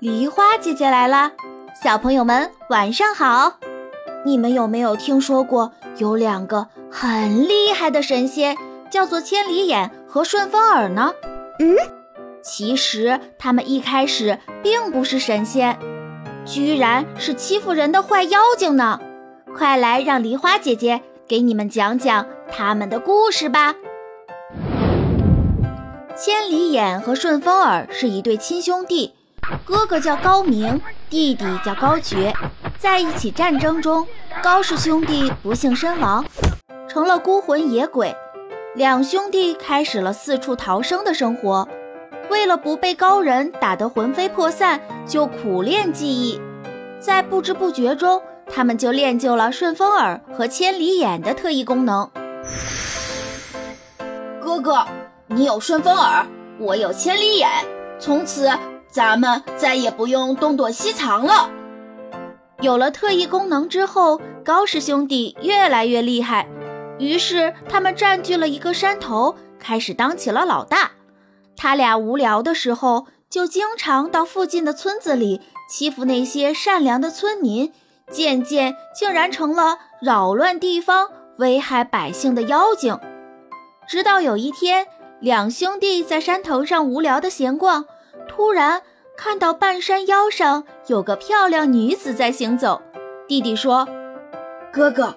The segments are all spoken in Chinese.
梨花姐姐来啦！小朋友们晚上好！你们有没有听说过有两个很厉害的神仙，叫做千里眼和顺风耳呢？嗯，其实他们一开始并不是神仙，居然是欺负人的坏妖精呢！快来让梨花姐姐给你们讲讲他们的故事吧。千里眼和顺风耳是一对亲兄弟。哥哥叫高明，弟弟叫高觉，在一起战争中，高氏兄弟不幸身亡，成了孤魂野鬼。两兄弟开始了四处逃生的生活，为了不被高人打得魂飞魄散，就苦练技艺。在不知不觉中，他们就练就了顺风耳和千里眼的特异功能。哥哥，你有顺风耳，我有千里眼，从此。咱们再也不用东躲西藏了。有了特异功能之后，高氏兄弟越来越厉害，于是他们占据了一个山头，开始当起了老大。他俩无聊的时候，就经常到附近的村子里欺负那些善良的村民，渐渐竟然成了扰乱地方、危害百姓的妖精。直到有一天，两兄弟在山头上无聊的闲逛。突然看到半山腰上有个漂亮女子在行走，弟弟说：“哥哥，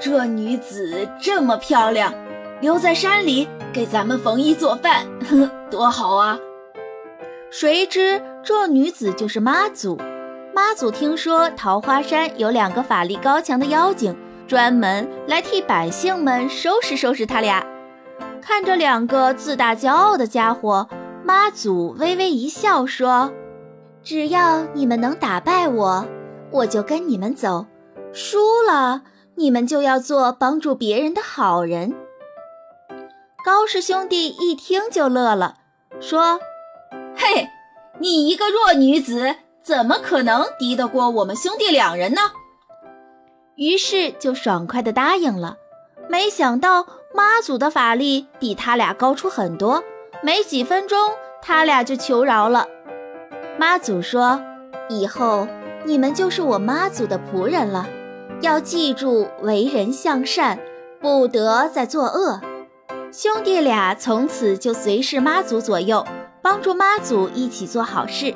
这女子这么漂亮，留在山里给咱们缝衣做饭，多好啊！”谁知这女子就是妈祖。妈祖听说桃花山有两个法力高强的妖精，专门来替百姓们收拾收拾他俩。看着两个自大骄傲的家伙。妈祖微微一笑，说：“只要你们能打败我，我就跟你们走；输了，你们就要做帮助别人的好人。”高氏兄弟一听就乐了，说：“嘿，你一个弱女子，怎么可能敌得过我们兄弟两人呢？”于是就爽快地答应了。没想到妈祖的法力比他俩高出很多。没几分钟，他俩就求饶了。妈祖说：“以后你们就是我妈祖的仆人了，要记住为人向善，不得再作恶。”兄弟俩从此就随侍妈祖左右，帮助妈祖一起做好事。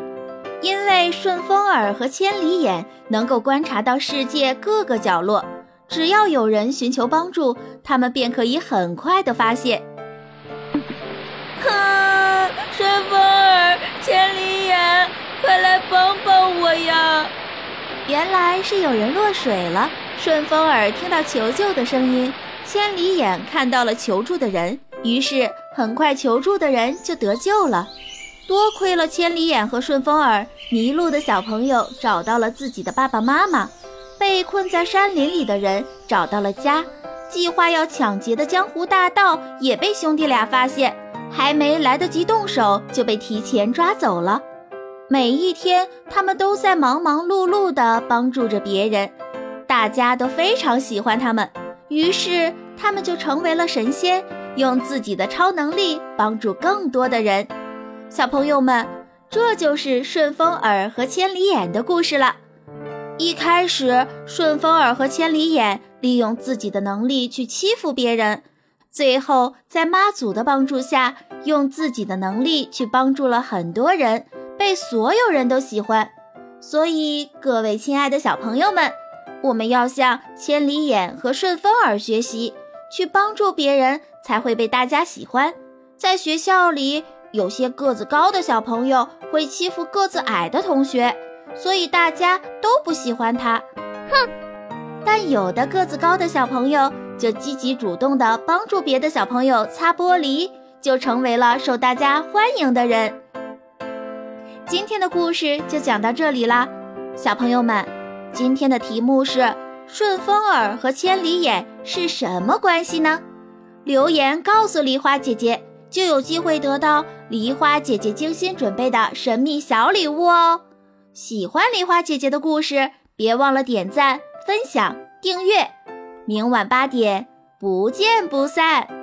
因为顺风耳和千里眼能够观察到世界各个角落，只要有人寻求帮助，他们便可以很快地发现。原来是有人落水了。顺风耳听到求救的声音，千里眼看到了求助的人，于是很快求助的人就得救了。多亏了千里眼和顺风耳，迷路的小朋友找到了自己的爸爸妈妈，被困在山林里的人找到了家，计划要抢劫的江湖大盗也被兄弟俩发现。还没来得及动手，就被提前抓走了。每一天，他们都在忙忙碌碌地帮助着别人，大家都非常喜欢他们。于是，他们就成为了神仙，用自己的超能力帮助更多的人。小朋友们，这就是顺风耳和千里眼的故事了。一开始，顺风耳和千里眼利用自己的能力去欺负别人。最后，在妈祖的帮助下，用自己的能力去帮助了很多人，被所有人都喜欢。所以，各位亲爱的小朋友们，我们要向千里眼和顺风耳学习，去帮助别人，才会被大家喜欢。在学校里，有些个子高的小朋友会欺负个子矮的同学，所以大家都不喜欢他。哼！但有的个子高的小朋友。就积极主动地帮助别的小朋友擦玻璃，就成为了受大家欢迎的人。今天的故事就讲到这里啦，小朋友们，今天的题目是顺风耳和千里眼是什么关系呢？留言告诉梨花姐姐，就有机会得到梨花姐姐精心准备的神秘小礼物哦。喜欢梨花姐姐的故事，别忘了点赞、分享、订阅。明晚八点，不见不散。